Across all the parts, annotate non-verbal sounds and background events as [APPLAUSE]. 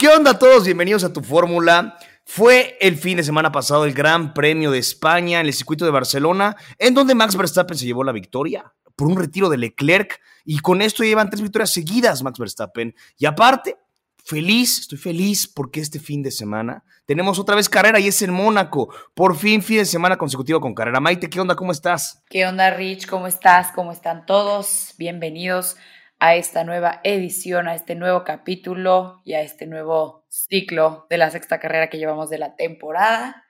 ¿Qué onda a todos? Bienvenidos a tu fórmula. Fue el fin de semana pasado el Gran Premio de España en el circuito de Barcelona, en donde Max Verstappen se llevó la victoria por un retiro de Leclerc y con esto llevan tres victorias seguidas Max Verstappen. Y aparte, feliz, estoy feliz porque este fin de semana tenemos otra vez carrera y es en Mónaco. Por fin fin de semana consecutivo con carrera. Maite, ¿qué onda? ¿Cómo estás? ¿Qué onda, Rich? ¿Cómo estás? ¿Cómo están todos? Bienvenidos a esta nueva edición, a este nuevo capítulo y a este nuevo ciclo de la sexta carrera que llevamos de la temporada.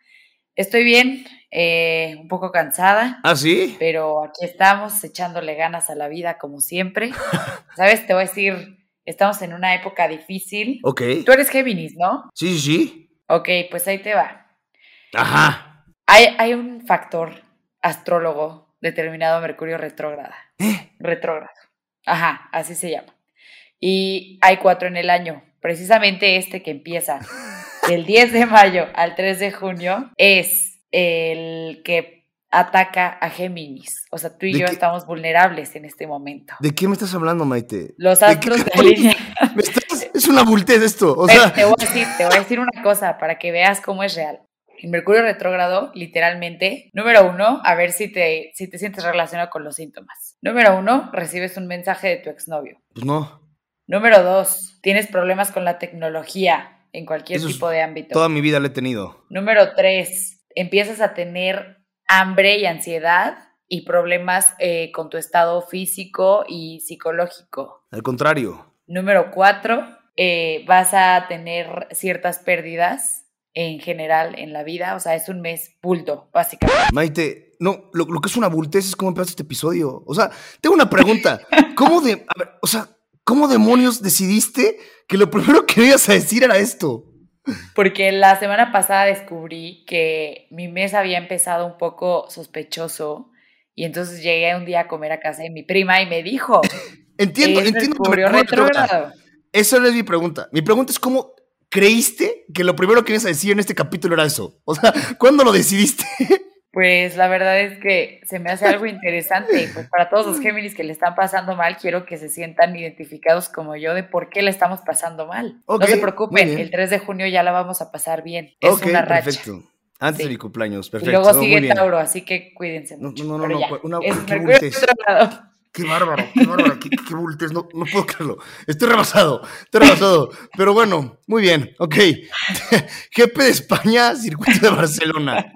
Estoy bien, eh, un poco cansada. ¿Ah, sí? Pero aquí estamos echándole ganas a la vida como siempre. [LAUGHS] ¿Sabes? Te voy a decir, estamos en una época difícil. Ok. Tú eres Géminis, ¿no? Sí, sí, sí. Ok, pues ahí te va. Ajá. Hay, hay un factor astrólogo determinado Mercurio retrógrada. ¿Eh? Retrógrado. Ajá, así se llama. Y hay cuatro en el año. Precisamente este que empieza [LAUGHS] del 10 de mayo al 3 de junio es el que ataca a Géminis. O sea, tú y ¿De yo qué? estamos vulnerables en este momento. ¿De qué me estás hablando, Maite? Los ¿De astros de carajos? línea. Me estás- Es una bultez esto. O sea, te voy a decir, te voy a decir una cosa para que veas cómo es real. El Mercurio retrógrado, literalmente, número uno, a ver si te, si te sientes relacionado con los síntomas. Número uno, recibes un mensaje de tu exnovio. pues no. Número dos, tienes problemas con la tecnología en cualquier Eso tipo de ámbito. Toda mi vida lo he tenido. Número tres, empiezas a tener hambre y ansiedad y problemas eh, con tu estado físico y psicológico. Al contrario. Número cuatro, eh, vas a tener ciertas pérdidas en general en la vida. O sea, es un mes bulto, básicamente. Maite, no, lo, lo que es una bultez es cómo empezaste este episodio. O sea, tengo una pregunta. ¿Cómo de, a ver, o sea, cómo demonios decidiste que lo primero que ibas a decir era esto? Porque la semana pasada descubrí que mi mes había empezado un poco sospechoso. Y entonces llegué un día a comer a casa de mi prima y me dijo, Entiendo, entiendo no es mi pregunta. Mi pregunta es cómo creíste que lo primero que ibas a decir en este capítulo era eso. O sea, ¿cuándo lo decidiste? Pues la verdad es que se me hace algo interesante y pues para todos los [LAUGHS] Géminis que le están pasando mal, quiero que se sientan identificados como yo de por qué le estamos pasando mal. No se preocupen, el 3 de junio ya la vamos a pasar bien. Es una racha. perfecto. Antes Sí. de mi cumpleaños, Y perfecto. luego No, muy sigue. Tauro, así que cuídense No, mucho. no, no, una- es [LAUGHS] qué bárbaro, qué bárbaro, qué, qué bultes, no, no puedo creerlo. Estoy rebasado, estoy rebasado. Pero bueno, muy bien, ok. [LAUGHS] GP de España, circuito de Barcelona.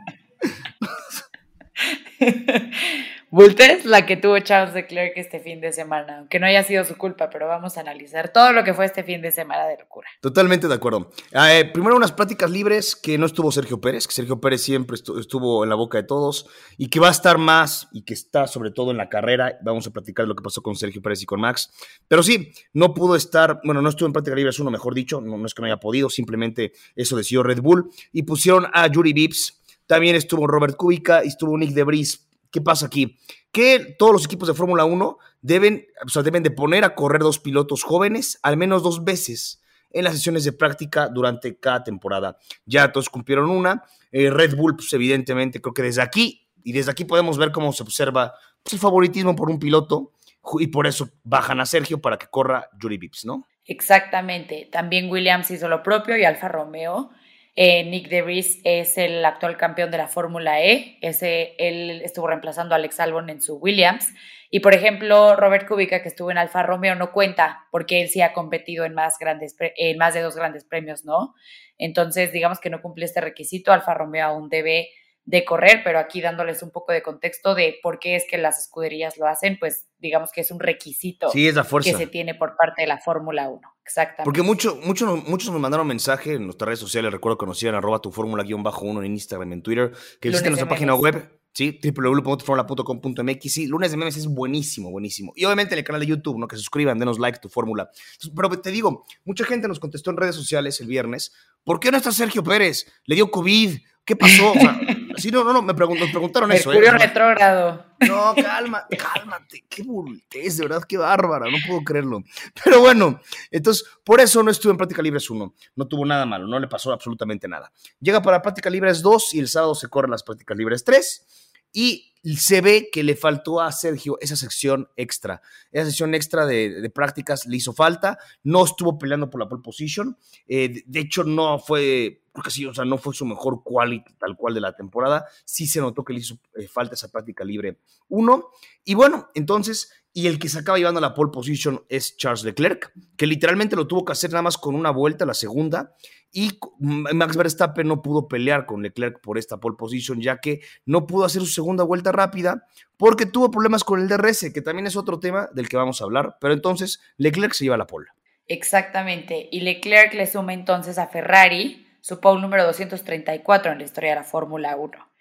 [LAUGHS] Bultes, la que tuvo Charles Leclerc este fin de semana, aunque no haya sido su culpa, pero vamos a analizar todo lo que fue este fin de semana de locura. Totalmente de acuerdo. Eh, primero unas pláticas libres que no estuvo Sergio Pérez, que Sergio Pérez siempre estu- estuvo en la boca de todos y que va a estar más y que está sobre todo en la carrera. Vamos a platicar lo que pasó con Sergio Pérez y con Max. Pero sí, no pudo estar, bueno, no estuvo en pláticas libres uno, mejor dicho, no, no es que no haya podido, simplemente eso decidió Red Bull y pusieron a Yuri Vips. También estuvo Robert Kubica y estuvo Nick Debris. ¿Qué pasa aquí? Que todos los equipos de Fórmula 1 deben, o sea, deben de poner a correr dos pilotos jóvenes al menos dos veces en las sesiones de práctica durante cada temporada. Ya todos cumplieron una. Eh, Red Bull, pues evidentemente, creo que desde aquí, y desde aquí podemos ver cómo se observa pues, el favoritismo por un piloto, y por eso bajan a Sergio para que corra Yuri Vips, ¿no? Exactamente. También Williams hizo lo propio y Alfa Romeo. Eh, Nick DeVries es el actual campeón de la Fórmula E. Ese, él estuvo reemplazando a Alex Albon en su Williams. Y por ejemplo, Robert Kubica, que estuvo en Alfa Romeo, no cuenta porque él sí ha competido en más, grandes, en más de dos grandes premios, ¿no? Entonces, digamos que no cumple este requisito. Alfa Romeo aún debe de correr, pero aquí dándoles un poco de contexto de por qué es que las escuderías lo hacen, pues digamos que es un requisito Sí, es la que fuerza. se tiene por parte de la Fórmula 1. Exactamente. Porque mucho, mucho, muchos nos mandaron mensaje en nuestras redes sociales, recuerdo que nos arroba tu fórmula guion bajo uno en Instagram, en Twitter, que Lunes visiten nuestra página web, sí, www.formula.com.mx, sí, lunes de memes es buenísimo, buenísimo. Y obviamente en el canal de YouTube, ¿no? Que se suscriban, denos like tu fórmula. Pero te digo, mucha gente nos contestó en redes sociales el viernes, ¿por qué no está Sergio Pérez? Le dio COVID, ¿qué pasó? O sea, sí, no, no, no, me pregun- preguntaron eso, ¿eh? Mercurio O sea, retrógrado. no, calma, cálmate. Qué bultez, de verdad, qué bárbara. No puedo creerlo. Pero bueno, entonces, por eso no estuvo en Práctica Libres 1. No tuvo nada malo, no le pasó absolutamente nada. Llega para Práctica Libres 2 y el sábado se corren las Prácticas Libres 3. Y se ve que le faltó a Sergio esa sección extra. Esa sección extra de, prácticas le hizo falta. No estuvo peleando por la pole position. Eh, de, hecho, no fue, porque sí, o sea, no fue su mejor quality tal cual de la temporada. Sí se notó que le hizo eh, falta esa práctica libre uno. Y bueno, entonces y el que se acaba llevando la pole position es Charles Leclerc, que literalmente lo tuvo que hacer nada más con una vuelta, la segunda, y Max Verstappen no pudo pelear con Leclerc por esta pole position, ya que no pudo hacer su segunda vuelta rápida porque tuvo problemas con el DRS, que también es otro tema del que vamos a hablar, pero entonces Leclerc se lleva la pole. Exactamente, y Leclerc le suma entonces a Ferrari su pole número 234 en la historia de la Fórmula 1.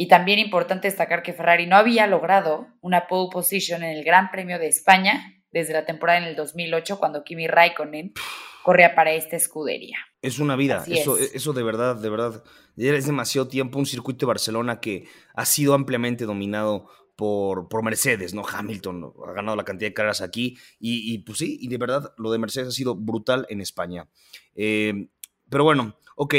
Y también importante destacar que Ferrari no había logrado una pole position en el Gran Premio de España desde la temporada en el 2008 cuando Kimi Raikkonen corría para esta escudería. Es una vida, eso, eso de verdad, de verdad, es demasiado tiempo un circuito de Barcelona que ha sido ampliamente dominado por, por, Mercedes, ¿no? Hamilton ha ganado la cantidad de carreras aquí y, y, pues sí, y de verdad lo de Mercedes ha sido brutal en España. Eh, pero bueno, ok,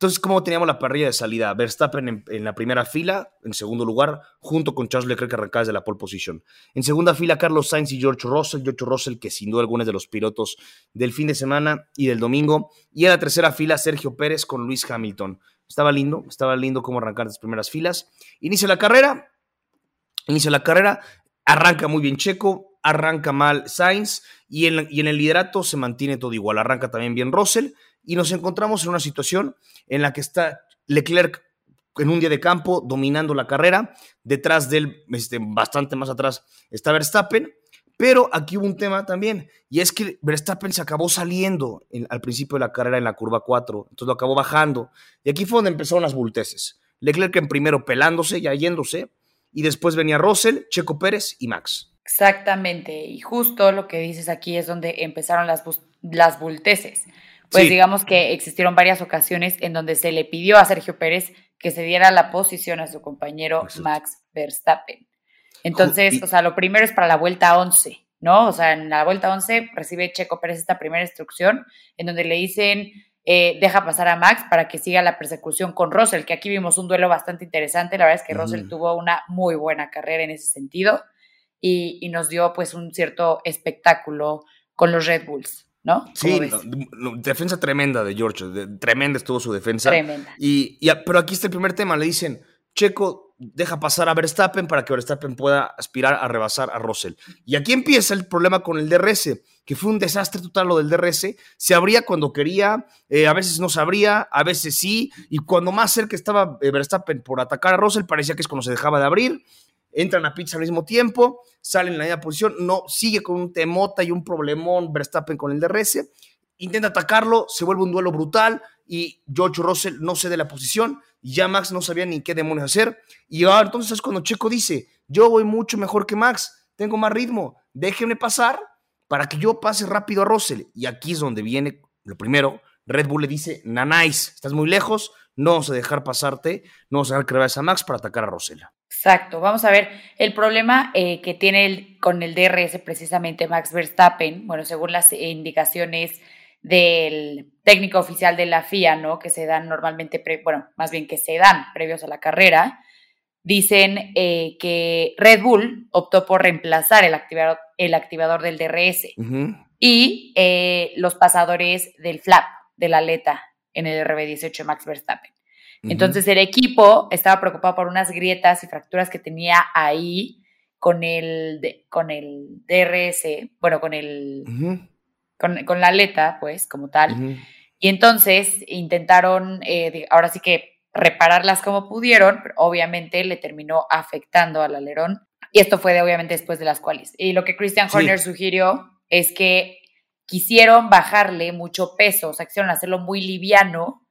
entonces, ¿cómo teníamos la parrilla de salida? Verstappen en, la primera fila, en segundo lugar, junto con Charles Leclerc que arrancaba desde la pole position. En segunda fila, Carlos Sainz y George Russell. George Russell, que sin duda alguna es de los pilotos del fin de semana y del domingo. Y en la tercera fila, Sergio Pérez con Luis Hamilton. Estaba lindo, estaba lindo cómo arrancar las primeras filas. Inicia la carrera, inicia la carrera, arranca muy bien Checo, arranca mal Sainz y en, y en el liderato se mantiene todo igual. Arranca también bien Russell y nos encontramos en una situación en la que está Leclerc en un día de campo dominando la carrera, detrás de él, este, bastante más atrás, está Verstappen, pero aquí hubo un tema también, y es que Verstappen se acabó saliendo al principio de la carrera en la curva 4, entonces lo acabó bajando, y aquí fue donde empezaron las bulteces. Leclerc en primero pelándose, ya yéndose, y después venía Russell, Checo Pérez y Max. Exactamente, y justo lo que dices aquí es donde empezaron las, las bulteces pues digamos que existieron varias ocasiones en donde se le pidió a Sergio Pérez que se diera la posición a su compañero Max Verstappen. Entonces, o sea, lo primero es para la vuelta 11, ¿no? O sea, en la vuelta 11 recibe Checo Pérez esta primera instrucción en donde le dicen, eh, deja pasar a Max para que siga la persecución con Russell, que aquí vimos un duelo bastante interesante. La verdad es que Russell tuvo una muy buena carrera en ese sentido y, y nos dio pues un cierto espectáculo con los Red Bulls. ¿No? Sí, defensa tremenda de George, tremenda estuvo su defensa. Tremenda. Y, pero aquí está el primer tema, le dicen, Checo deja pasar a Verstappen para que Verstappen pueda aspirar a rebasar a Russell. Y aquí empieza el problema con el DRS, que fue un desastre total lo del DRS. Se abría cuando quería, eh, a veces no se abría, a veces sí, y cuando más cerca estaba eh, Verstappen por atacar a Russell, parecía que es cuando se dejaba de abrir entran a pizza al mismo tiempo, salen en la misma posición, no, sigue con un temota y un problemón Verstappen con el DRS, intenta atacarlo, se vuelve un duelo brutal y George Russell no cede la posición y ya Max no sabía ni qué demonios hacer. Y ahora entonces es cuando Checo dice, yo voy mucho mejor que Max, tengo más ritmo, déjenme pasar para que yo pase rápido a Russell. Y aquí es donde viene lo primero, Red Bull le dice, nanáis, estás muy lejos, no vamos a dejar pasarte, no vamos a dejar que a Max para atacar a Russell. Exacto, vamos a ver el problema eh, que tiene con el DRS precisamente Max Verstappen, bueno, según las indicaciones del técnico oficial de la FIA, ¿no? Que se dan normalmente, bueno, más bien que se dan previos a la carrera, dicen eh, que Red Bull optó por reemplazar el activador, el activador del DRS y eh, los pasadores del flap de la aleta en el RB18 de Max Verstappen. Entonces el equipo estaba preocupado por unas grietas y fracturas que tenía ahí con el, con el DRS, bueno, con el... con, la aleta, pues, como tal. Y entonces intentaron, eh, ahora sí que repararlas como pudieron, pero obviamente le terminó afectando al alerón. Y esto fue de, obviamente después de las cuales. Y lo que Christian Horner sugirió es que quisieron bajarle mucho peso, o sea, quisieron hacerlo muy liviano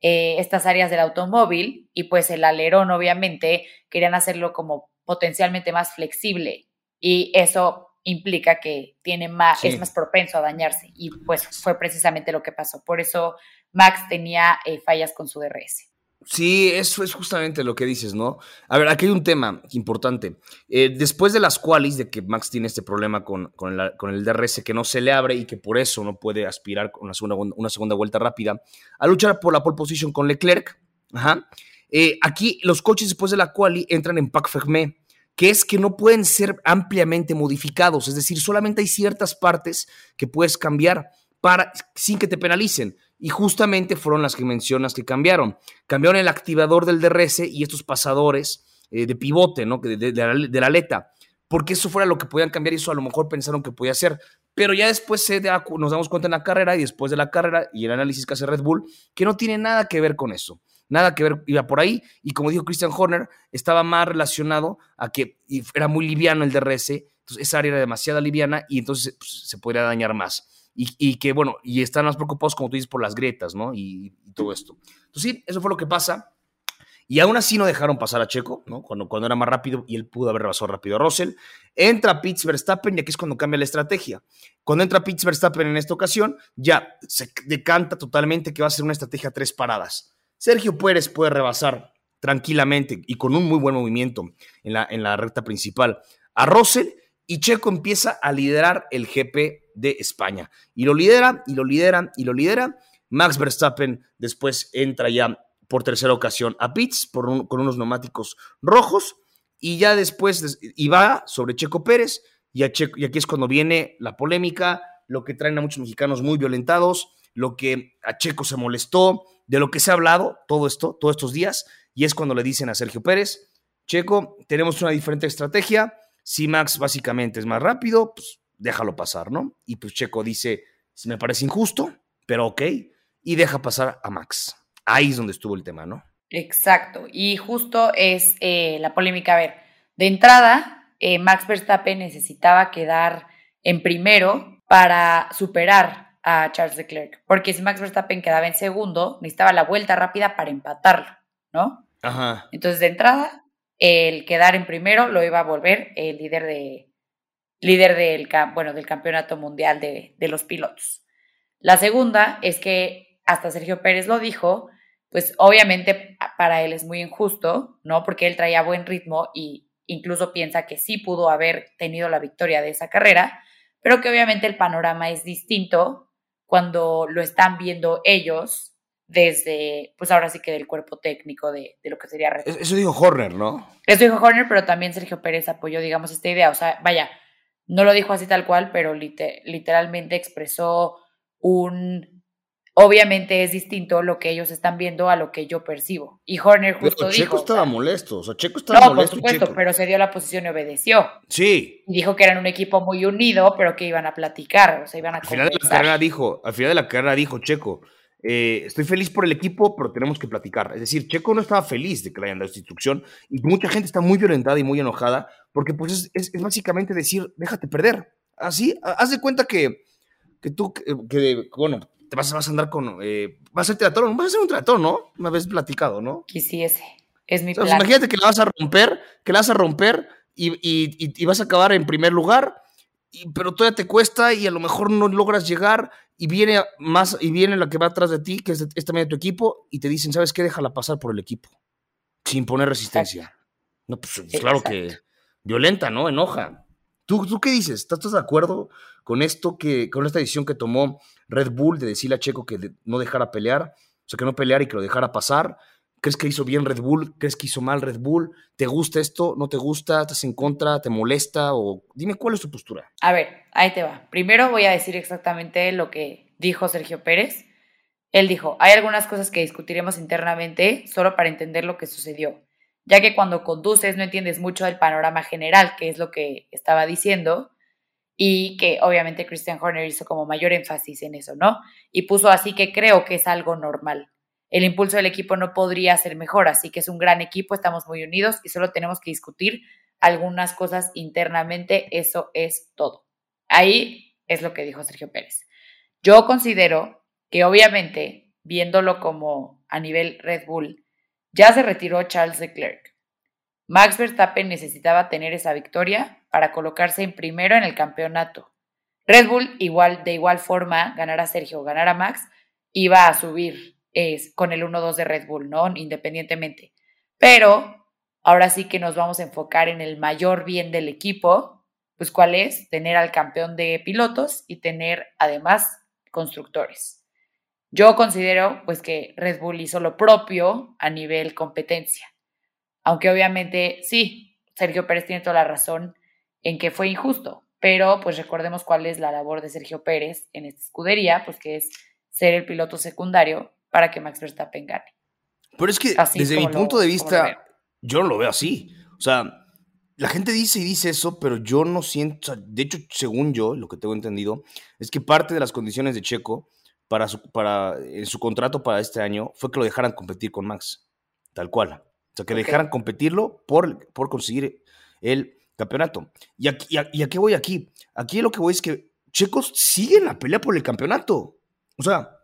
eh, estas áreas del automóvil y pues el alerón obviamente querían hacerlo como potencialmente más flexible y eso implica que tiene más, es más propenso a dañarse y pues fue precisamente lo que pasó. Por eso Max tenía eh, fallas con su DRS. Sí, eso es justamente lo que dices, ¿no? A ver, aquí hay un tema importante. Eh, después de las qualis, de que Max tiene este problema con, con, el DRS que no se le abre y que por eso no puede aspirar con una segunda, una segunda vuelta rápida, a luchar por la pole position con Leclerc, ajá, Eh, aquí los coches después de la quali entran en pack fermé, que es que no pueden ser ampliamente modificados, es decir, solamente hay ciertas partes que puedes cambiar para, sin que te penalicen. Y justamente fueron las que mencionas que cambiaron. Cambiaron el activador del DRS y estos pasadores eh, de pivote, ¿no? De, de, la, aleta. Porque eso fuera lo que podían cambiar y eso a lo mejor pensaron que podía ser. Pero ya después se nos damos cuenta en la carrera y después de la carrera y el análisis que hace Red Bull, que no tiene nada que ver con eso. Nada que ver, iba por ahí. Y como dijo Christian Horner, estaba más relacionado a que era muy liviano el DRS. Entonces esa área era demasiado liviana y entonces pues, se podría dañar más y, que, bueno, y están más preocupados, como tú dices, por las grietas, ¿no? Y, todo esto. Entonces, sí, eso fue lo que pasa. Y aún así no dejaron pasar a Checo, ¿no? Cuando, cuando era más rápido y él pudo haber rebasado rápido a Russell. Entra Pitts Verstappen y aquí es cuando cambia la estrategia. Cuando entra Pitts Verstappen en esta ocasión, ya se decanta totalmente que va a ser una estrategia tres paradas. Sergio Pérez puede rebasar tranquilamente y con un muy buen movimiento en la, en la recta principal a Russell y Checo empieza a liderar el GP de España. Y lo lidera, y lo lidera, y lo lidera. Max Verstappen después entra ya por tercera ocasión a por con unos neumáticos rojos y ya después y va sobre Checo Pérez y, y aquí es cuando viene la polémica, lo que traen a muchos mexicanos muy violentados, lo que a Checo se molestó, de lo que se ha hablado todo esto, todos estos días, y es cuando le dicen a Sergio Pérez, Checo, tenemos una diferente estrategia, si Max básicamente es más rápido, pues déjalo pasar, ¿no? Y pues Checo dice, me parece injusto, pero ok, y deja pasar a Max. Ahí es donde estuvo el tema, ¿no? Exacto, y justo es eh, la polémica. A ver, de entrada, eh, Max Verstappen necesitaba quedar en primero para superar a Charles Leclerc, porque si Max Verstappen quedaba en segundo, necesitaba la vuelta rápida para empatarlo, ¿no? Ajá. Entonces, de entrada, el quedar en primero lo iba a volver el líder de, líder del, bueno, del campeonato mundial de, de los pilotos. La segunda es que hasta Sergio Pérez lo dijo, pues obviamente para él es muy injusto, ¿no? Porque él traía buen ritmo y incluso piensa que sí pudo haber tenido la victoria de esa carrera, pero que obviamente el panorama es distinto cuando lo están viendo ellos desde, pues ahora sí que del cuerpo técnico de, de lo que sería... Eso dijo Horner, ¿no? Eso dijo Horner, pero también Sergio Pérez apoyó, digamos, esta idea. O sea, vaya, no lo dijo así tal cual, pero literalmente expresó un... Obviamente es distinto lo que ellos están viendo a lo que yo percibo. Y Horner justo Checo estaba molesto, o sea, Checo estaba no, molesto. No, por supuesto, pero se dio la posición y obedeció. Sí. Y dijo que eran un equipo muy unido, pero que iban a platicar, o sea, iban a Al final de la carrera dijo, al final de la carrera dijo Checo, eh, estoy feliz por el equipo, pero tenemos que platicar. Es decir, Checo no estaba feliz de que le hayan dado esta instrucción y mucha gente está muy violentada y muy enojada porque pues es, básicamente decir, déjate perder. Así, haz de cuenta que, que tú, que, bueno, te vas, vas, a andar con, eh, vas a ser teatro, vas a ser un teatro, ¿no? Una vez platicado, ¿no? Quisiese, es mi plan. imagínate que la vas a romper, que la vas a romper y, y, y vas a acabar en primer lugar pero todavía te cuesta y a lo mejor no logras llegar y viene más y viene la que va atrás de ti, que es, también de tu equipo, y te dicen, ¿sabes qué? Déjala pasar por el equipo, sin poner resistencia. No, pues claro que violenta, ¿no? Enoja. ¿Tú, ¿Tú qué dices? ¿Estás, de acuerdo con esto que, con esta decisión que tomó Red Bull de decirle a Checo que no dejara pelear? O sea, que no pelear y que lo dejara pasar. ¿Crees que hizo bien Red Bull? ¿Crees que hizo mal Red Bull? ¿Te gusta esto? ¿No te gusta? ¿Estás en contra? ¿Te molesta? O dime cuál es tu postura. A ver, ahí te va. Primero voy a decir exactamente lo que dijo Sergio Pérez. Él dijo, hay algunas cosas que discutiremos internamente solo para entender lo que sucedió, ya que cuando conduces no entiendes mucho del panorama general, que es lo que estaba diciendo, y que obviamente Christian Horner hizo como mayor énfasis en eso, ¿no? Y puso así que creo que es algo normal el impulso del equipo no podría ser mejor, así que es un gran equipo, estamos muy unidos y solo tenemos que discutir algunas cosas internamente, eso es todo. Ahí es lo que dijo Sergio Pérez. Yo considero que obviamente, viéndolo como a nivel Red Bull, ya se retiró Charles Leclerc. Max Verstappen necesitaba tener esa victoria para colocarse en primero en el campeonato. Red Bull, igual, de igual forma, ganar a Sergio ganar a Max, iba a subir es con el 1-2 de Red Bull, ¿no? Independientemente. Pero ahora sí que nos vamos a enfocar en el mayor bien del equipo, pues cuál es tener al campeón de pilotos y tener además constructores. Yo considero pues que Red Bull hizo lo propio a nivel competencia. Aunque obviamente sí, Sergio Pérez tiene toda la razón en que fue injusto, pero pues recordemos cuál es la labor de Sergio Pérez en esta escudería, pues que es ser el piloto secundario para que Max Verstappen gane. Pero es que desde mi punto de vista, yo no lo veo así. O sea, la gente dice y dice eso, pero yo no siento, de hecho, según yo, lo que tengo entendido, es que parte de las condiciones de Checo para su, para, en su contrato para este año fue que lo dejaran competir con Max, tal cual. O sea, que dejaran competirlo por, por conseguir el campeonato. ¿Y, aquí, y, a, qué voy aquí? Aquí lo que voy es que Checo sigue en la pelea por el campeonato. O sea,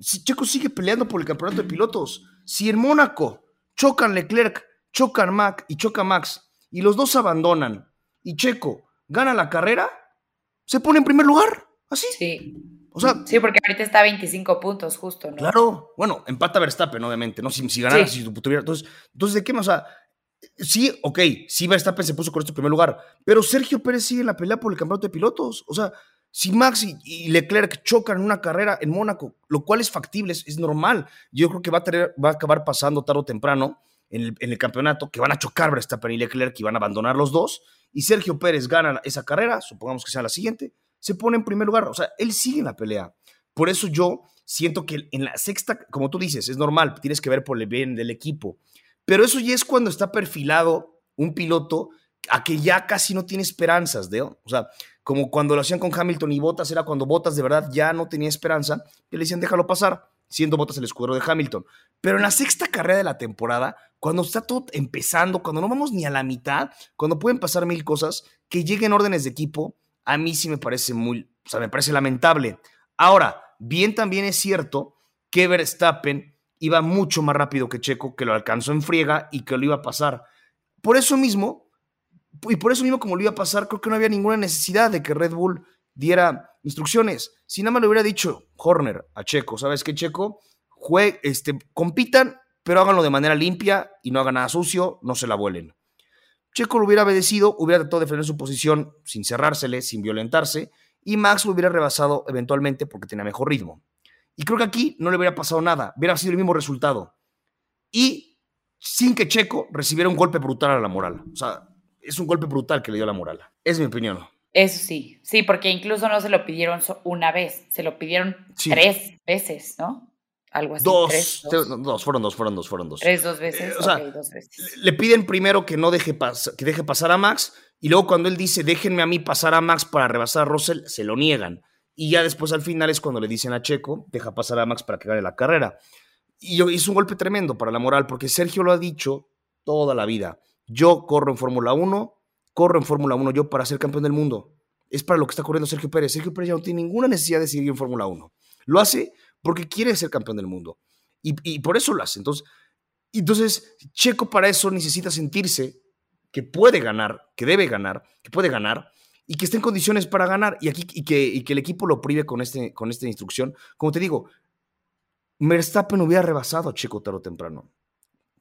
Checo sigue peleando por el campeonato de pilotos. Si en Mónaco chocan Leclerc, chocan Mac y choca Max y los dos abandonan y Checo gana la carrera, se pone en primer lugar. Así. Sí. O sea, sí, porque ahorita está a 25 puntos, justo, ¿no? Claro. Bueno, empata Verstappen, obviamente, ¿no? Si, si ganara, si tuviera. Entonces, entonces, ¿de qué más? O sea, sí, ok, sí, Verstappen se puso con este primer lugar, pero Sergio Pérez sigue en la pelea por el campeonato de pilotos. O sea, si Max y, Leclerc chocan en una carrera en Mónaco, lo cual es factible, es, normal. Yo creo que va a, acabar pasando tarde o temprano en el, campeonato, que van a chocar Verstappen y Leclerc y van a abandonar los dos, y Sergio Pérez gana esa carrera, supongamos que sea la siguiente, se pone en primer lugar. O sea, él sigue en la pelea. Por eso yo siento que en la sexta, como tú dices, es normal, tienes que ver por el bien del equipo. Pero eso ya es cuando está perfilado un piloto a que ya casi no tiene esperanzas, de, o sea, como cuando lo hacían con Hamilton y Bottas, era cuando Bottas de verdad ya no tenía esperanza, y le decían, déjalo pasar, siendo Bottas el escudero de Hamilton. Pero en la sexta carrera de la temporada, cuando está todo empezando, cuando no vamos ni a la mitad, cuando pueden pasar mil cosas, que lleguen órdenes de equipo, a mí sí me parece muy, o sea, me parece lamentable. Ahora, bien también es cierto que Verstappen iba mucho más rápido que Checo, que lo alcanzó en friega y que lo iba a pasar. Por eso mismo, y por eso mismo como lo iba a pasar, creo que no había ninguna necesidad de que Red Bull diera instrucciones. Si nada más le hubiera dicho Horner a Checo, ¿sabes qué, Checo? Jue este, compitan, pero háganlo de manera limpia y no hagan nada sucio, no se la vuelen. Checo lo hubiera obedecido, hubiera tratado de defender su posición sin cerrársele, sin violentarse, y Max lo hubiera rebasado eventualmente porque tenía mejor ritmo. Y creo que aquí no le hubiera pasado nada, hubiera sido el mismo resultado. Y sin que Checo recibiera un golpe brutal a la moral. O sea, es un golpe brutal que le dio la moral. Es mi opinión. Eso sí, sí, porque incluso no se lo pidieron una vez, se lo pidieron tres veces, ¿no? Algo así. Dos, dos, fueron dos, fueron dos, fueron dos. Tres, dos veces. o sea, dos veces. Le piden primero que no deje, que deje pasar a Max, y luego cuando él dice, déjenme a mí pasar a Max para rebasar a Russell, se lo niegan. Y ya después al final es cuando le dicen a Checo, deja pasar a Max para que gane la carrera. Y es un golpe tremendo para la moral, porque Sergio lo ha dicho toda la vida. Yo corro en Fórmula 1, corro en Fórmula 1 yo para ser campeón del mundo. Es para lo que está corriendo Sergio Pérez. Sergio Pérez ya no tiene ninguna necesidad de seguir en Fórmula 1. Lo hace porque quiere ser campeón del mundo. Y, por eso lo hace. Entonces, entonces, Checo para eso necesita sentirse que puede ganar, que debe ganar, que puede ganar y que esté en condiciones para ganar y, aquí, que el equipo lo prive con, este, con esta instrucción. Como te digo, Verstappen hubiera rebasado a Checo tarde o temprano.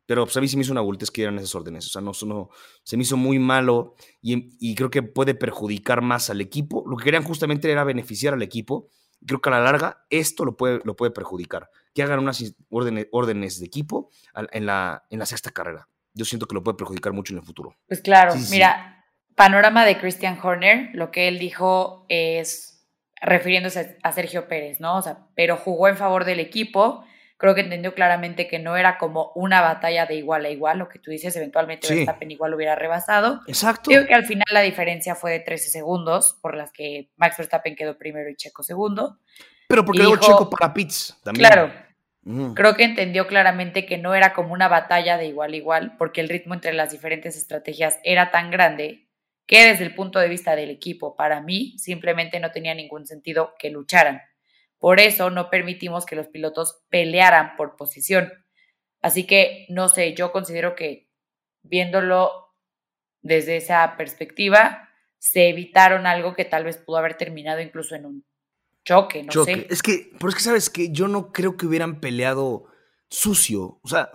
Pero pues, a mí se me hizo una bultez que eran esas órdenes. O sea, no, no, se me hizo muy malo y, creo que puede perjudicar más al equipo. Lo que querían justamente era beneficiar al equipo. Creo que a la larga esto lo puede, lo puede perjudicar. Que hagan unas órdenes, órdenes de equipo en la, en la sexta carrera. Yo siento que lo puede perjudicar mucho en el futuro. Pues claro, mira, panorama de Christian Horner, lo que él dijo es refiriéndose a Sergio Pérez, ¿no? O sea, pero jugó en favor del equipo creo que entendió claramente que no era como una batalla de igual a igual, lo que tú dices, eventualmente Verstappen igual hubiera rebasado. Exacto. Creo que al final la diferencia fue de 13 segundos, por las que Max Verstappen quedó primero y Checo segundo. Pero porque luego Checo para pits también. Claro. Creo que entendió claramente que no era como una batalla de igual a igual, porque el ritmo entre las diferentes estrategias era tan grande que desde el punto de vista del equipo, para mí, simplemente no tenía ningún sentido que lucharan. Por eso no permitimos que los pilotos pelearan por posición. Así que, no sé, yo considero que viéndolo desde esa perspectiva, se evitaron algo que tal vez pudo haber terminado incluso en un choque, no sé. Es que, pero es que sabes que yo no creo que hubieran peleado sucio, o sea.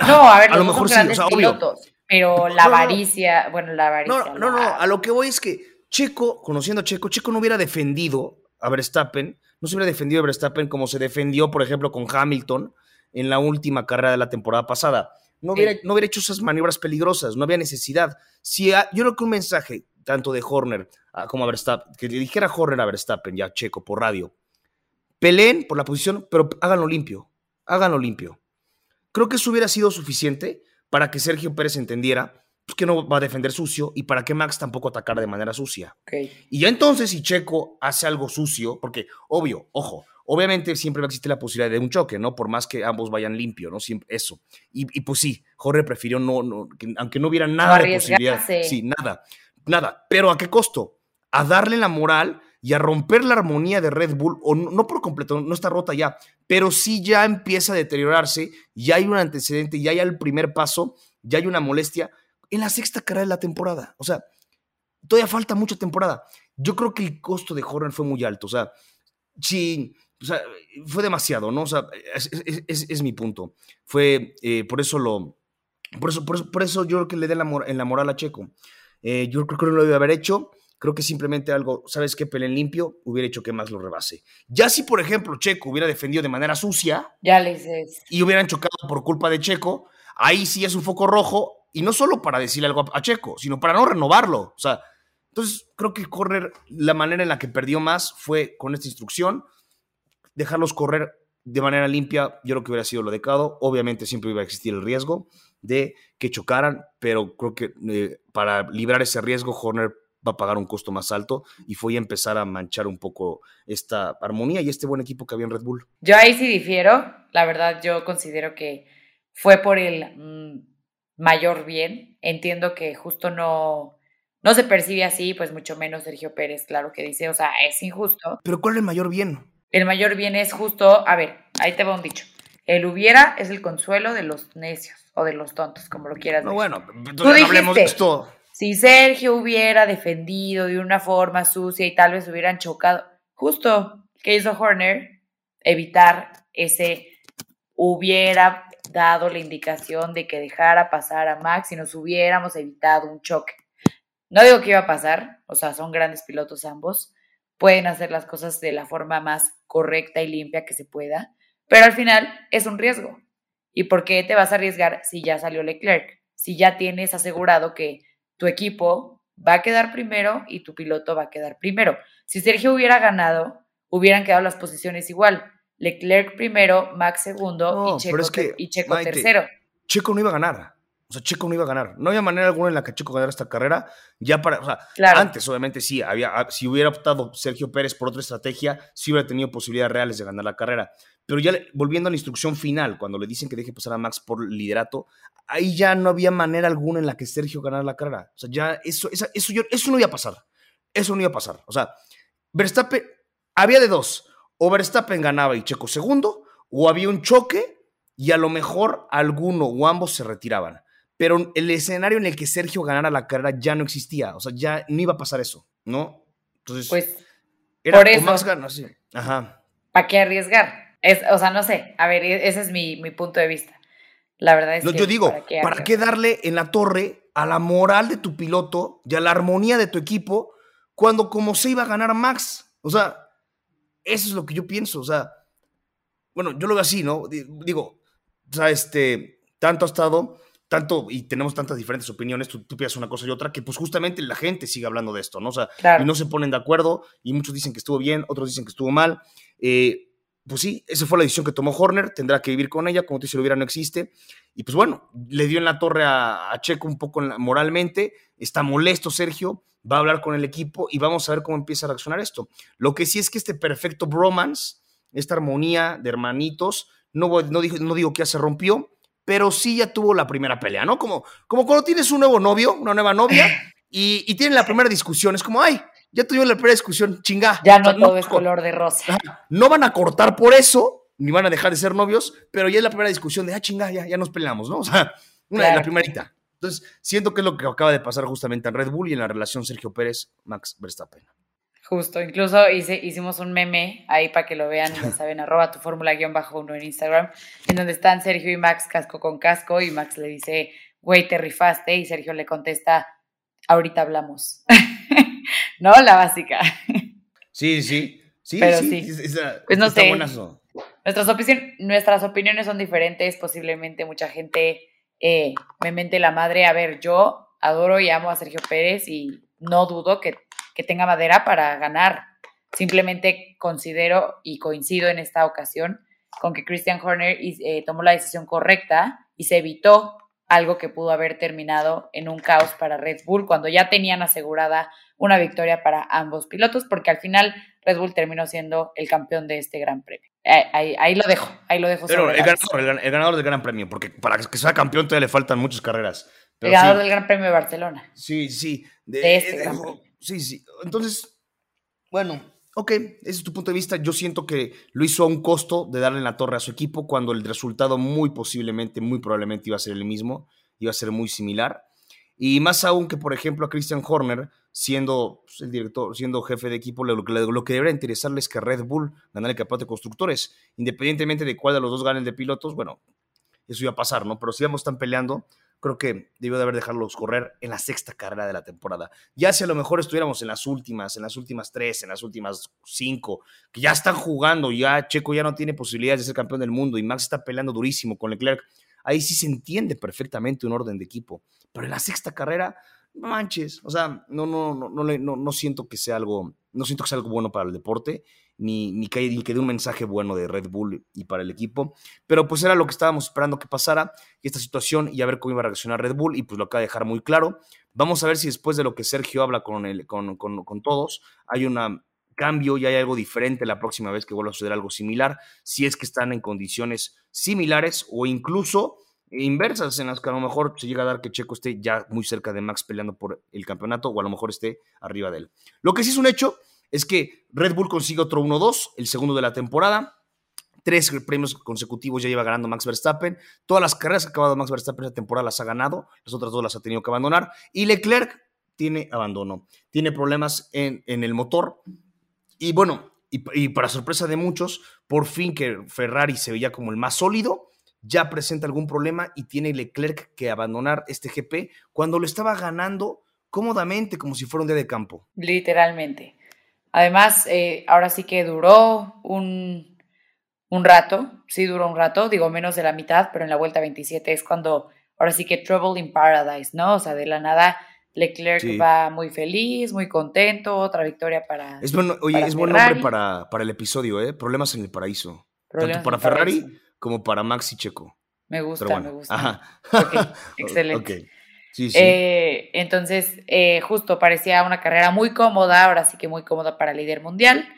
No, a ver, a lo mejor sí, o sea, pilotos, pero la avaricia, bueno, la avaricia. No, no, no, a lo que voy es que Checo, conociendo a Checo, Checo no hubiera defendido a Verstappen no se hubiera defendido de Verstappen como se defendió, por ejemplo, con Hamilton en la última carrera de la temporada pasada. No hubiera, no hubiera hecho esas maniobras peligrosas, no había necesidad. Si yo creo que un mensaje, tanto de Horner como a Verstappen, que le dijera Horner a Verstappen, ya checo, por radio, peleen por la posición, pero háganlo limpio, háganlo limpio. Creo que eso hubiera sido suficiente para que Sergio Pérez entendiera pues, que no va a defender sucio y para que Max tampoco atacara de manera sucia. Y ya entonces si Checo hace algo sucio, porque obvio, ojo, obviamente siempre va a existir la posibilidad de un choque, ¿no? Por más que ambos vayan limpio, ¿no? Siempre, eso. Y, pues sí, Jorge prefirió no, no aunque no hubiera nada de posibilidad. Sí, nada, nada. Pero ¿a qué costo? A darle la moral y a romper la armonía de Red Bull, o no, por completo, no está rota ya, pero sí ya empieza a deteriorarse, ya hay un antecedente, ya hay el primer paso, ya hay una molestia en la sexta carrera de la temporada. O sea, todavía falta mucha temporada. Yo creo que el costo de Horner fue muy alto. O sea, sí, o sea, fue demasiado, ¿no? O sea, es, mi punto. Fue, eh, por eso lo, por eso, por eso, yo creo que le dé la, en la moral a Checo. Eh, yo creo que no lo debe haber hecho. Creo que simplemente algo, ¿sabes qué? Pelén limpio hubiera hecho que más lo rebase. Ya si, por ejemplo, Checo hubiera defendido de manera sucia. Ya le dices. Y hubieran chocado por culpa de Checo, ahí sí es un foco rojo y no solo para decirle algo a Checo, sino para no renovarlo. O sea, entonces creo que correr, la manera en la que perdió más fue con esta instrucción, dejarlos correr de manera limpia, yo creo que hubiera sido lo decado. Obviamente siempre iba a existir el riesgo de que chocaran, pero creo que eh, para librar ese riesgo, Horner va a pagar un costo más alto y fue a empezar a manchar un poco esta armonía y este buen equipo que había en Red Bull. Yo ahí sí difiero, la verdad yo considero que fue por el mm, mayor bien. Entiendo que justo no, no se percibe así, pues mucho menos Sergio Pérez, claro que dice, o sea, es injusto. Pero ¿cuál es el mayor bien? El mayor bien es justo, a ver, ahí te va un dicho. El hubiera es el consuelo de los necios o de los tontos, como lo quieras no, bueno, entonces hablemos de esto. Si Sergio hubiera defendido de una forma sucia y tal vez hubieran chocado, justo, ¿qué hizo Horner? Evitar ese hubiera dado la indicación de que dejara pasar a Max y nos hubiéramos evitado un choque. No digo que iba a pasar, o sea, son grandes pilotos ambos, pueden hacer las cosas de la forma más correcta y limpia que se pueda, pero al final es un riesgo. ¿Y por qué te vas a arriesgar si ya salió Leclerc? Si ya tienes asegurado que tu equipo va a quedar primero y tu piloto va a quedar primero. Si Sergio hubiera ganado, hubieran quedado las posiciones igual. Leclerc primero, Max segundo y, Checo, tercero. Checo no iba a ganar. O sea, Checo no iba a ganar. No había manera alguna en la que Checo ganara esta carrera. Ya para, o sea, antes obviamente sí, había, ah, si hubiera optado Sergio Pérez por otra estrategia, sí hubiera tenido posibilidades reales de ganar la carrera. Pero ya volviendo a la instrucción final, cuando le dicen que deje pasar a Max por liderato, ahí ya no había manera alguna en la que Sergio ganara la carrera. O sea, ya eso, eso, eso no iba a pasar. Eso no iba a pasar. O sea, Verstappen, había de dos o Verstappen ganaba y Checo segundo, o había un choque y a lo mejor alguno o ambos se retiraban. Pero el escenario en el que Sergio ganara la carrera ya no existía, o sea, ya no iba a pasar eso, ¿no? Entonces, pues, era por eso, más ganas, sí. Ajá. ¿Para qué arriesgar? Es, o sea, no sé, a ver, e, ese es mi, punto de vista. La verdad es que. Yo digo, ¿para qué, ¿para qué darle en la torre a la moral de tu piloto y a la armonía de tu equipo cuando como se iba a ganar Max? O sea, eso es lo que yo pienso, o sea, bueno, yo lo veo así, ¿no? Digo, o sea, este, tanto ha estado, tanto, y tenemos tantas diferentes opiniones, tú, tú piensas una cosa y otra, que pues justamente la gente sigue hablando de esto, ¿no? O sea, y no se ponen de acuerdo, y muchos dicen que estuvo bien, otros dicen que estuvo mal. Eh, pues sí, esa fue la decisión que tomó Horner, tendrá que vivir con ella, como te si lo hubiera, no existe. Y pues bueno, le dio en la torre a, a Checo un poco moralmente, está molesto Sergio, va a hablar con el equipo y vamos a ver cómo empieza a reaccionar esto. Lo que sí es que este perfecto bromance, esta armonía de hermanitos, no, no, digo, no digo que ya se rompió, pero sí ya tuvo la primera pelea, ¿no? Como, como cuando tienes un nuevo novio, una nueva novia, [LAUGHS] y, y tienen la primera discusión, es como, ay, ya tuvimos la primera discusión, chinga. Ya no todo es color de rosa. No van a cortar por eso, ni van a dejar de ser novios, pero ya es la primera discusión de, ah, chinga, ya, ya nos peleamos, ¿no? O sea, una de la primerita. Entonces, siento que es lo que acaba de pasar justamente en Red Bull y en la relación Sergio Pérez-Max Verstappen. Justo, incluso hice, hicimos un meme ahí para que lo vean, ya [LAUGHS] saben, arroba tu fórmula guion bajo uno en Instagram, en donde están Sergio y Max casco con casco y Max le dice, güey, te rifaste y Sergio le contesta, ahorita hablamos. [LAUGHS] [LAUGHS] ¿No? La básica. Sí, sí. Sí, pero sí. pues no sé. Nuestras, opiniones, nuestras opiniones son diferentes. Posiblemente mucha gente eh, me mente la madre. A ver, yo adoro y amo a Sergio Pérez y no dudo que, que tenga madera para ganar. Simplemente considero y coincido en esta ocasión con que Christian Horner eh, tomó la decisión correcta y se evitó algo que pudo haber terminado en un caos para Red Bull cuando ya tenían asegurada una victoria para ambos pilotos, porque al final Red Bull terminó siendo el campeón de este Gran Premio. Ahí, lo dejo, ahí lo dejo. Pero el ganador, del Gran Premio, porque para que sea campeón todavía le faltan muchas carreras. el ganador del Gran Premio de Barcelona. Sí, sí. De, este eh, Sí, sí. Entonces, bueno, ok, ese es tu punto de vista. Yo siento que lo hizo a un costo de darle la torre a su equipo cuando el resultado muy posiblemente, muy probablemente iba a ser el mismo, iba a ser muy similar. Y más aún que, por ejemplo, a Christian Horner, siendo pues, el director, siendo jefe de equipo, lo, lo que debería interesarle es que Red Bull ganara el campeonato de constructores. Independientemente de cuál de los dos gane el de pilotos, bueno, eso iba a pasar, ¿no? Pero si ambos están peleando, creo que debió de haber dejarlos correr en la sexta carrera de la temporada. Ya si a lo mejor estuviéramos en las últimas, en las últimas tres, en las últimas cinco, que ya están jugando, ya Checo ya no tiene posibilidades de ser campeón del mundo y Max está peleando durísimo con Leclerc, ahí sí se entiende perfectamente un orden de equipo. Pero en la sexta carrera, manches, o sea, no, no, no, no, no, siento que sea algo, no siento que sea algo bueno para el deporte ni, ni, que, ni que dé un mensaje bueno de Red Bull y para el equipo. Pero pues era lo que estábamos esperando que pasara, esta situación y a ver cómo iba a reaccionar Red Bull y pues lo acaba de dejar muy claro. Vamos a ver si después de lo que Sergio habla con, el, con, con, con todos, hay un cambio y hay algo diferente la próxima vez que vuelva a suceder algo similar, si es que están en condiciones similares o incluso inversas en las que a lo mejor se llega a dar que Checo esté ya muy cerca de Max peleando por el campeonato o a lo mejor esté arriba de él. Lo que sí es un hecho es que Red Bull consigue otro 1-2, el segundo de la temporada. Tres premios consecutivos ya lleva ganando Max Verstappen. Todas las carreras que ha acabado Max Verstappen esa temporada las ha ganado, las otras dos las ha tenido que abandonar. Y Leclerc tiene abandono, tiene problemas en, el motor. Y bueno, y, y, para sorpresa de muchos, por fin que Ferrari se veía como el más sólido, ya presenta algún problema y tiene Leclerc que abandonar este GP cuando lo estaba ganando cómodamente, como si fuera un día de campo. Literalmente. Además, eh, ahora sí que duró un, un, rato, sí duró un rato, digo menos de la mitad, pero en la vuelta 27 es cuando, ahora sí que Trouble in Paradise, ¿no? O sea, de la nada Leclerc va muy feliz, muy contento, otra victoria para. Es oye, es buen nombre para, para, el episodio, ¿eh? Problemas en el paraíso. Tanto para Ferrari como para Max y Checo. Me gusta, me gusta. Ajá. [LAUGHS] excelente. Eh, entonces, eh, justo parecía una carrera muy cómoda, ahora sí que muy cómoda para el líder mundial.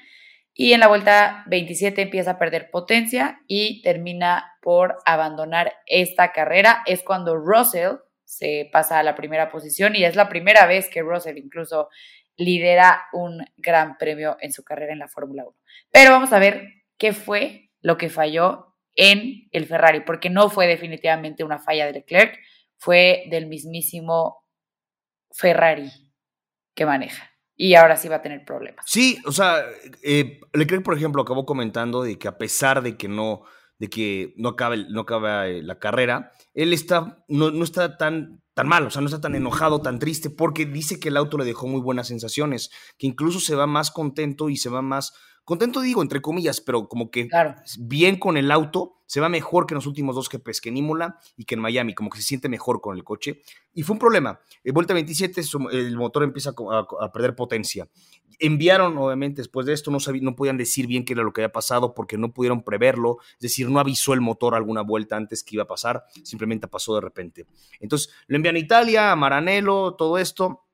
Y en la vuelta 27 empieza a perder potencia y termina por abandonar esta carrera. Es cuando Russell se pasa a la primera posición y es la primera vez que Russell incluso lidera un gran premio en su carrera en la Fórmula 1. Pero vamos a ver qué fue lo que falló en el Ferrari, porque no fue definitivamente una falla de Leclerc, fue del mismísimo Ferrari que maneja. Y ahora sí va a tener problemas. Sí, o sea, eh, Leclerc, por ejemplo, acabó comentando de que a pesar de que no, de que no acaba, no acaba eh, la carrera, él está, no, no está tan, tan mal, o sea, no está tan enojado, tan triste, porque dice que el auto le dejó muy buenas sensaciones, que incluso se va más contento y se va más Contento digo, entre comillas, pero como que bien con el auto, se va mejor que en los últimos dos GPs, que en Imola y que en Miami, como que se siente mejor con el coche. Y fue un problema. En vuelta 27 el motor empieza a, perder potencia. Enviaron, obviamente, después de esto, no, no podían decir bien qué era lo que había pasado porque no pudieron preverlo, es decir, no avisó el motor alguna vuelta antes que iba a pasar, simplemente pasó de repente. Entonces, lo envían a Italia, a Maranello, todo esto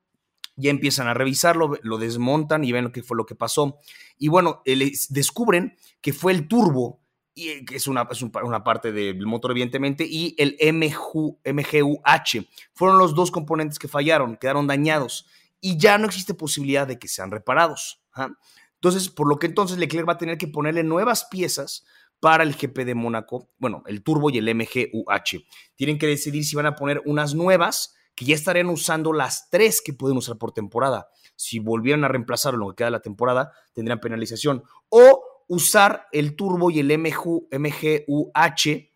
ya empiezan a revisarlo, lo desmontan y ven lo que fue lo que pasó. Y bueno, descubren que fue el turbo, y, que es una, una parte del motor evidentemente, y el MGU, MGUH. Fueron los dos componentes que fallaron, quedaron dañados y ya no existe posibilidad de que sean reparados. Entonces, por lo que entonces Leclerc va a tener que ponerle nuevas piezas para el GP de Mónaco, bueno, el turbo y el MGUH. Tienen que decidir si van a poner unas nuevas que ya estarían usando las tres que pueden usar por temporada. Si volvieran a reemplazar lo que queda de la temporada, tendrían penalización. O usar el turbo y el MGUH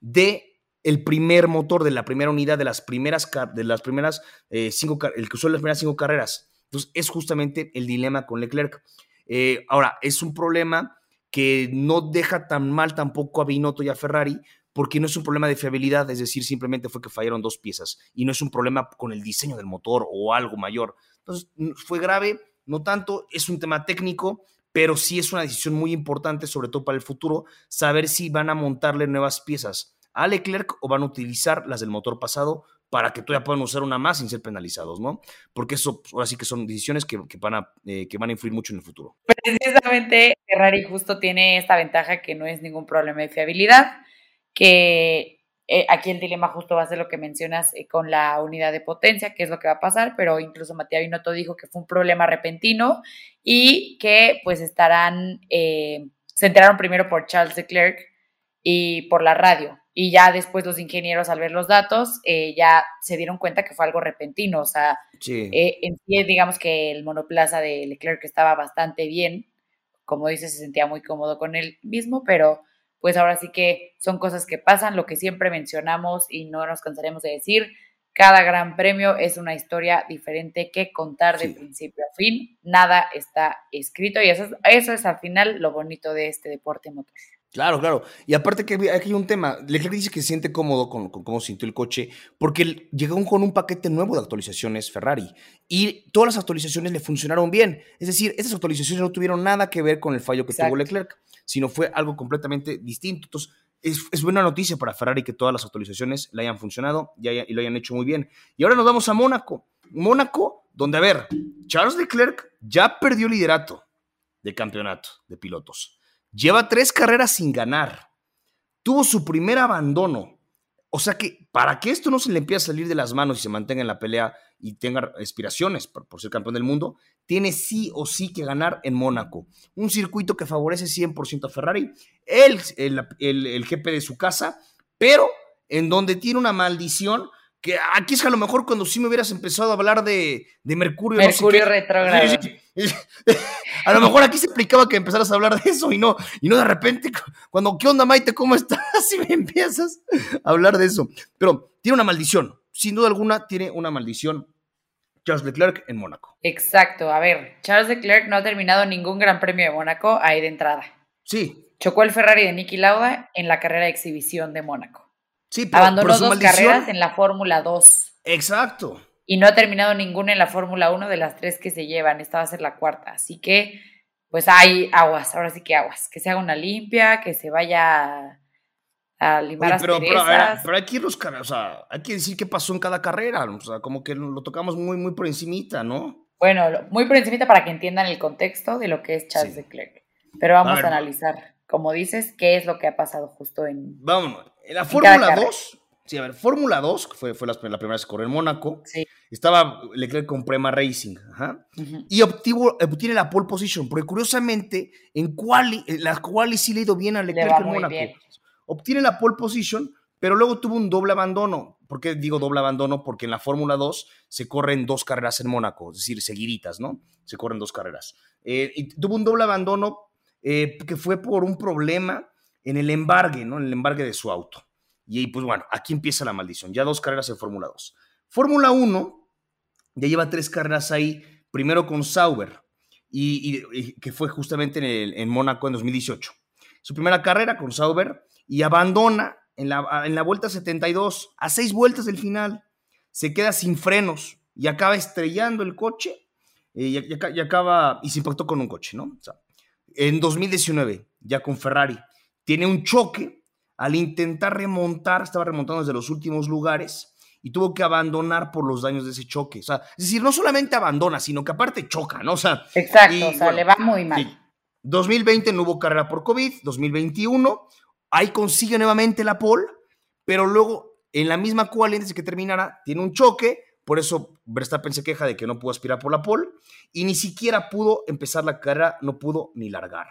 de el primer motor de la primera unidad de las primeras, de las primeras eh, el que usó las primeras cinco carreras. Entonces, es justamente el dilema con Leclerc. Eh, ahora, es un problema que no deja tan mal tampoco a Binotto y a Ferrari, porque no es un problema de fiabilidad, es decir, simplemente fue que fallaron dos piezas y no es un problema con el diseño del motor o algo mayor. Entonces, fue grave, no tanto, es un tema técnico, pero sí es una decisión muy importante, sobre todo para el futuro, saber si van a montarle nuevas piezas a Leclerc o van a utilizar las del motor pasado para que todavía puedan usar una más sin ser penalizados, ¿no? Porque eso ahora sí que son decisiones que, van, a, eh, que van a influir mucho en el futuro. Precisamente Ferrari justo tiene esta ventaja que no es ningún problema de fiabilidad, que eh, aquí el dilema justo va a ser lo que mencionas eh, con la unidad de potencia, que es lo que va a pasar, pero incluso Matías Binotto dijo que fue un problema repentino y que pues estarán, se enteraron primero por Charles Leclerc y por la radio. Y ya después los ingenieros al ver los datos eh, ya se dieron cuenta que fue algo repentino. O sea, eh, en sí, digamos que el monoplaza de Leclerc estaba bastante bien. Como dice, se sentía muy cómodo con él mismo, pero pues ahora sí que son cosas que pasan, lo que siempre mencionamos y no nos cansaremos de decir. Cada gran premio es una historia diferente que contar de principio a fin. Nada está escrito y eso eso es al final lo bonito de este deporte motor. Claro, claro. Y aparte que aquí hay un tema. Leclerc dice que se siente cómodo con, cómo sintió el coche porque llegó con un paquete nuevo de actualizaciones Ferrari y todas las actualizaciones le funcionaron bien. Es decir, esas actualizaciones no tuvieron nada que ver con el fallo que tuvo Leclerc, sino fue algo completamente distinto. Entonces, es, buena noticia para Ferrari que todas las actualizaciones le hayan funcionado y, y lo hayan hecho muy bien. Y ahora nos vamos a Mónaco. Mónaco, donde, a ver, Charles Leclerc ya perdió liderato de campeonato de pilotos Lleva tres carreras sin ganar. Tuvo su primer abandono. O sea que para que esto no se le empiece a salir de las manos y se mantenga en la pelea y tenga aspiraciones por, ser campeón del mundo, tiene sí o sí que ganar en Mónaco. Un circuito que favorece 100% a Ferrari, el, el, el, de su casa, pero en donde tiene una maldición que aquí es que a lo mejor cuando sí me hubieras empezado a hablar de, Mercurio. Mercurio retrógrado. [LAUGHS] A lo mejor aquí se explicaba que empezaras a hablar de eso y no, y no de repente, cuando, ¿qué onda, Maite? ¿Cómo estás? [LAUGHS] Y me empiezas a hablar de eso. Pero tiene una maldición, sin duda alguna tiene una maldición Charles Leclerc en Mónaco. Exacto, a ver, Charles Leclerc no ha terminado ningún gran premio de Mónaco ahí de entrada. Sí. Chocó el Ferrari de Niki Lauda en la carrera de exhibición de Mónaco. Sí, pero, Abandonó dos carreras en la Fórmula 2. Exacto y no ha terminado ninguna en la Fórmula 1 de las tres que se llevan. Esta va a ser la cuarta. Así que, pues hay aguas, ahora sí que aguas. Que se haga una limpia, que se vaya a limar pero, pero, pero, hay que los o sea, hay que decir qué pasó en cada carrera. O sea, como que lo tocamos muy, muy por encimita, ¿no? Bueno, muy por encimita para que entiendan el contexto de lo que es Charles de Leclerc. Pero vamos a, analizar, como dices, qué es lo que ha pasado justo en. Vámonos. En la Fórmula 2 Sí, a ver, Fórmula 2, que fue, fue la, primera vez que corrió en Mónaco, sí. estaba Leclerc con Prema Racing, ajá, y obtuvo, obtiene la pole position, porque curiosamente en quali, la quali sí le ha ido bien a Leclerc en Mónaco. Obtiene la pole position, pero luego tuvo un doble abandono. ¿Por qué digo doble abandono? Porque en la Fórmula 2 se corren dos carreras en Mónaco, es decir, seguiditas, ¿no? Se corren dos carreras. Eh, y tuvo un doble abandono eh, que fue por un problema en el embargue, ¿no? En el embargue de su auto. Y pues bueno, aquí empieza la maldición. Ya dos carreras en Fórmula 2. Fórmula 1 ya lleva tres carreras ahí, primero con Sauber, y, que fue justamente en, en Mónaco en 2018. Su primera carrera con Sauber y abandona en la, en la vuelta 72, a seis vueltas del final. Se queda sin frenos y acaba estrellando el coche eh, y, acaba y se impactó con un coche, ¿no? En 2019, ya con Ferrari, tiene un choque al intentar remontar, estaba remontando desde los últimos lugares y tuvo que abandonar por los daños de ese choque. O sea, es decir, no solamente abandona, sino que aparte choca, ¿no? O sea, Exacto, o sea, le va muy mal. 2020 no hubo carrera por COVID, 2021, ahí consigue nuevamente la pole, pero luego en la misma cual antes de que terminara, tiene un choque, por eso Verstappen se queja de que no pudo aspirar por la pole y ni siquiera pudo empezar la carrera, no pudo ni largar.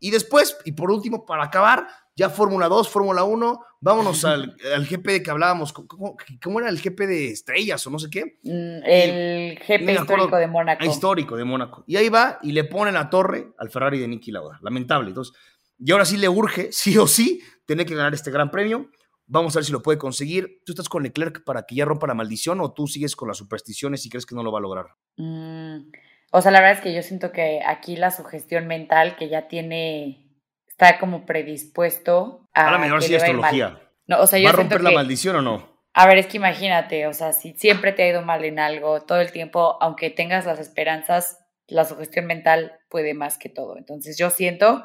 Y después, y por último, para acabar, ya Fórmula 2, Fórmula 1, vámonos [LAUGHS] al, al, GP de que hablábamos. ¿Cómo, ¿Cómo, era el GP de estrellas o no sé qué? Mm, el GP histórico de Mónaco. Histórico de Mónaco. Y ahí va y le pone la torre al Ferrari de Niki Lauda. Lamentable. Entonces, y ahora sí le urge, sí o sí, tener que ganar este gran premio. Vamos a ver si lo puede conseguir. ¿Tú estás con Leclerc para que ya rompa la maldición o tú sigues con las supersticiones y crees que no lo va a lograr? Mm, O sea, la verdad es que yo siento que aquí la sugestión mental que ya tiene, está como predispuesto a... Ahora mejor sí astrología. No, o sea, yo ¿Va a romper la maldición o no? A ver, es que imagínate, o sea, si siempre te ha ido mal en algo, todo el tiempo, aunque tengas las esperanzas, la sugestión mental puede más que todo. Entonces yo siento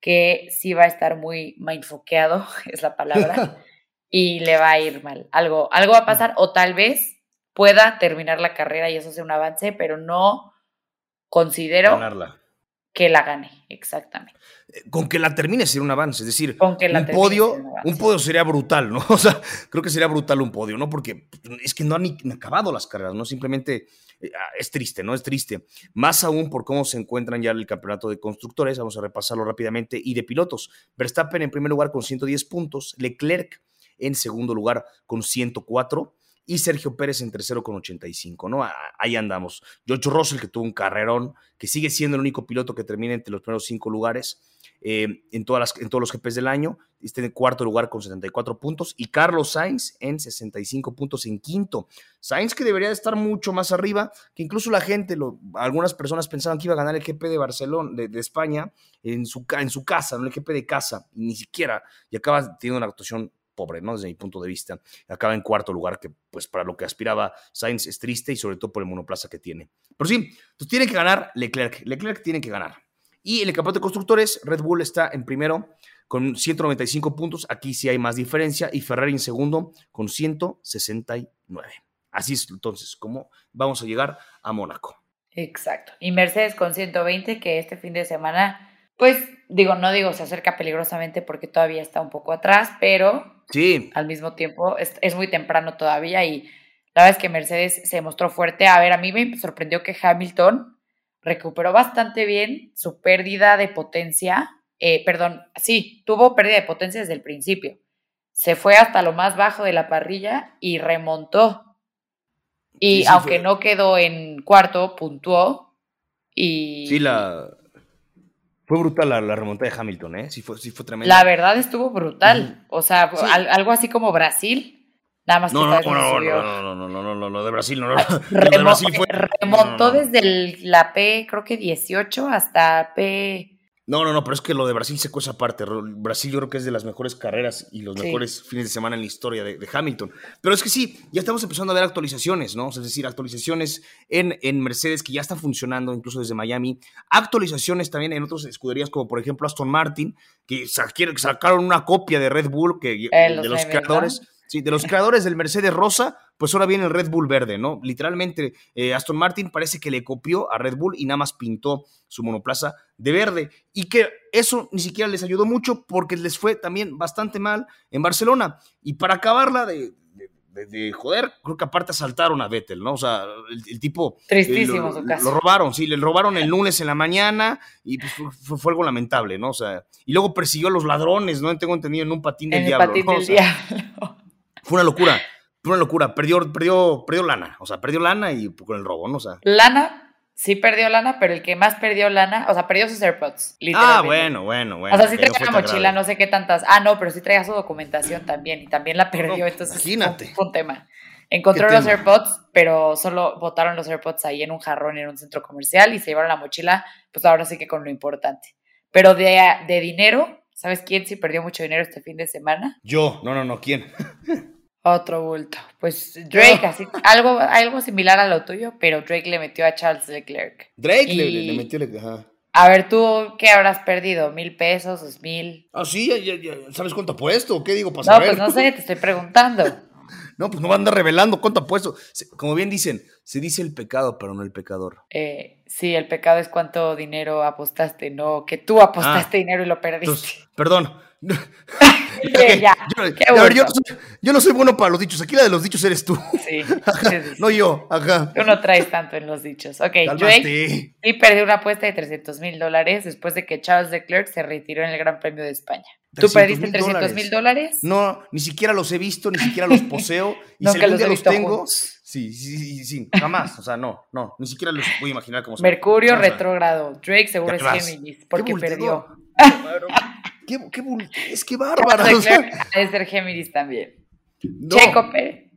que sí va a estar muy mindfoqueado, [LAUGHS] es la palabra, [LAUGHS] y le va a ir mal. Algo, algo va a pasar, o tal vez pueda terminar la carrera y eso sea un avance, pero no considero que la gane, exactamente. Eh, con que la termine sería un avance, es decir, un, podio, un, podio sería brutal, ¿no? [LAUGHS] O sea, creo que sería brutal un podio, ¿no? Porque es que no han ni acabado las carreras, ¿no? Simplemente eh, ah, es triste, ¿no? Es triste. Más aún por cómo se encuentran ya en el campeonato de constructores, vamos a repasarlo rápidamente, y de pilotos. Verstappen en primer lugar con 110 puntos, Leclerc en segundo lugar con 104 y Sergio Pérez en tercero con 85, ¿no? Ahí andamos. George Russell, que tuvo un carrerón, que sigue siendo el único piloto que termina entre los primeros cinco lugares eh, en, todas las, en todos los GPs del año, está en cuarto lugar con 74 puntos, y Carlos Sainz en 65 puntos en quinto. Sainz que debería estar mucho más arriba, que incluso la gente, algunas personas pensaban que iba a ganar el GP de Barcelona, de, España, en su, en su casa, no el GP de casa, ni siquiera, y acaba teniendo una actuación pobre, ¿no? Desde mi punto de vista. Acaba en cuarto lugar, que pues para lo que aspiraba Sainz es triste y sobre todo por el monoplaza que tiene. Pero sí, pues tiene que ganar Leclerc. Leclerc tiene que ganar. Y en el campeonato de constructores, Red Bull está en primero con 195 puntos. Aquí sí hay más diferencia. Y Ferrari en segundo con 169. Así es entonces como vamos a llegar a Mónaco. Exacto. Y Mercedes con 120, que este fin de semana, pues digo, no digo se acerca peligrosamente porque todavía está un poco atrás, pero Sí. Al mismo tiempo, es, muy temprano todavía y la verdad es que Mercedes se mostró fuerte. A ver, a mí me sorprendió que Hamilton recuperó bastante bien su pérdida de potencia. Eh, perdón, sí, tuvo pérdida de potencia desde el principio. Se fue hasta lo más bajo de la parrilla y remontó. Y aunque no quedó en cuarto, puntuó. Y. Sí, la, fue brutal la, remontada de Hamilton, ¿eh? Sí fue, sí fue tremenda. La verdad estuvo brutal. O sea, algo así como Brasil. Nada más no, que no, no, no, no, no, no, no, no, no, de Brasil no. Remontó desde la P, creo que 18 hasta P no, no, no, pero es que lo de Brasil se cosa aparte. Brasil yo creo que es de las mejores carreras y los mejores fines de semana en la historia de, Hamilton. Pero es que sí, ya estamos empezando a ver actualizaciones, ¿no? Es decir, actualizaciones en, en Mercedes que ya están funcionando incluso desde Miami. Actualizaciones también en otras escuderías como por ejemplo Aston Martin, que sacaron una copia de Red Bull que, eh, de los creadores. Sí, de los creadores del Mercedes Rosa, pues ahora viene el Red Bull verde, ¿no? Literalmente, eh, Aston Martin parece que le copió a Red Bull y nada más pintó su monoplaza de verde. Y que eso ni siquiera les ayudó mucho porque les fue también bastante mal en Barcelona. Y para acabarla de, de, joder, creo que aparte asaltaron a Vettel, ¿no? O sea, el, tipo... Tristísimo su caso. Lo robaron, sí, le robaron el lunes en la mañana y pues fue, algo lamentable, ¿no? O sea, y luego persiguió a los ladrones, ¿no? Tengo entendido en un patín del diablo. Patín del diablo. Fue una locura. Fue una locura. Perdió, perdió, perdió lana. O sea, perdió lana y con el robo, ¿no? O sea. Lana, sí perdió lana, pero el que más perdió lana, o sea, perdió sus AirPods. Ah, bueno, bueno, bueno. O sea, sí traía la mochila, no sé qué tantas. Ah, no, pero sí traía su documentación también y también la perdió. entonces, imagínate. Fue un tema. Encontró los AirPods, pero solo botaron los AirPods ahí en un jarrón en un centro comercial y se llevaron la mochila, pues ahora sí que con lo importante. Pero de, de dinero, ¿sabes quién sí perdió mucho dinero este fin de semana? Yo, no, no, no, ¿quién? [LAUGHS] Otro bulto. Pues Drake, así, algo, algo similar a lo tuyo, pero Drake le metió a Charles Leclerc. Drake le, metió Leclerc, A ver, ¿tú qué habrás perdido? ¿Mil pesos? ¿Dos mil? Ah, sí, ya, ya, ¿sabes cuánto ha puesto? ¿Qué digo para No, pues no sé, te estoy preguntando. [LAUGHS] no, pues no va a andar revelando cuánto ha puesto. Como bien dicen, se dice el pecado, pero no el pecador. Eh, sí, el pecado es cuánto dinero apostaste, no que tú apostaste ah, dinero y lo perdiste. perdón, yo, no soy, bueno para los dichos. Aquí la de los dichos eres tú. Sí. [LAUGHS] no yo. Ajá. Tú no traes tanto en los dichos. Ok, Drake sí perdió una apuesta de 300 mil dólares después de que Charles Leclerc se retiró en el Gran Premio de España. ¿Tú perdiste 300 mil dólares? No, ni siquiera los he visto, ni siquiera los poseo. [LAUGHS] y si los, los tengo. Sí, sí, sí, sí, jamás. O sea, no, no, ni siquiera los voy a imaginar cómo Mercurio retrógrado. Drake seguro es Géminis, porque perdió. [LAUGHS] Qué, qué es que bárbara. [LAUGHS] Debe ser Géminis también. Checo Pérez.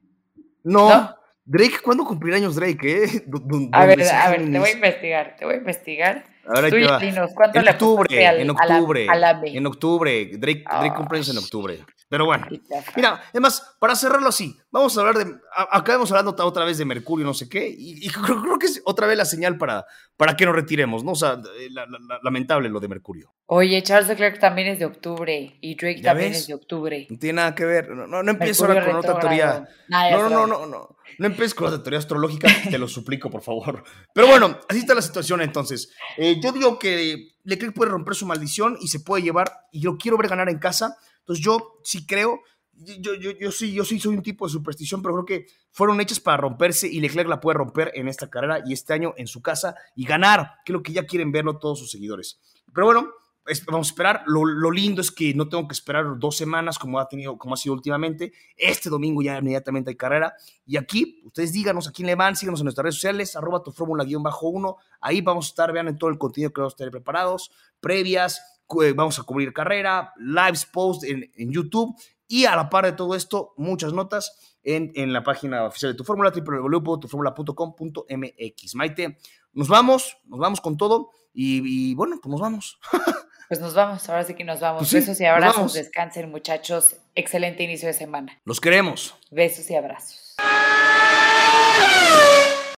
No, Drake, ¿cuándo cumplirá años Drake? Eh? A ver, a ver, te voy a investigar, te voy a investigar. Ahora que va. dinos, ¿cuánto En le octubre, al- en a la- octubre, a la en octubre. Drake, Drake Ay. cumple en octubre. Pero bueno. Mira, además, para cerrarlo así, vamos a hablar de. Acabamos hablando otra vez de Mercurio, no sé qué, y, y [LAUGHS] creo, creo que es otra vez la señal para, para que nos retiremos, ¿no? O sea, eh, la- la- la- lamentable lo de Mercurio. Oye, Charles Leclerc también es de octubre y Drake ¿Ya también ves? es de octubre. No tiene nada que ver. No, no, no ahora con otra teoría. Nada, No, no, no, no, no. No empieces con la teoría astrológica, te lo suplico, por favor. Pero bueno, así está la situación entonces. Eh, yo digo que Leclerc puede romper su maldición y se puede llevar, y yo quiero ver ganar en casa. Entonces yo sí creo, yo, yo, yo sí, yo sí soy un tipo de superstición, pero creo que fueron hechas para romperse y Leclerc la puede romper en esta carrera y este año en su casa y ganar, que es lo que ya quieren verlo todos sus seguidores. Pero bueno, vamos a esperar. Lo, lo lindo es que no tengo que esperar dos semanas como ha tenido, como ha sido últimamente. Este domingo ya inmediatamente hay carrera. Y aquí, ustedes díganos a quién le van, síganos en nuestras redes sociales, arroba tu fórmula guion bajo uno. Ahí vamos a estar, vean en todo el contenido que vamos a tener preparados, previas, eh, vamos a cubrir carrera, lives, post en, en YouTube. Y a la par de todo esto, muchas notas en, en la página oficial de tu fórmula, www.tuformula.com.mx. Maite, nos vamos, nos vamos con todo. Y, y bueno, pues nos vamos. [LAUGHS] Pues nos vamos, ahora sí que nos vamos. Pues sí, Besos y abrazos, descansen muchachos. Excelente inicio de semana. Los queremos. Besos y abrazos.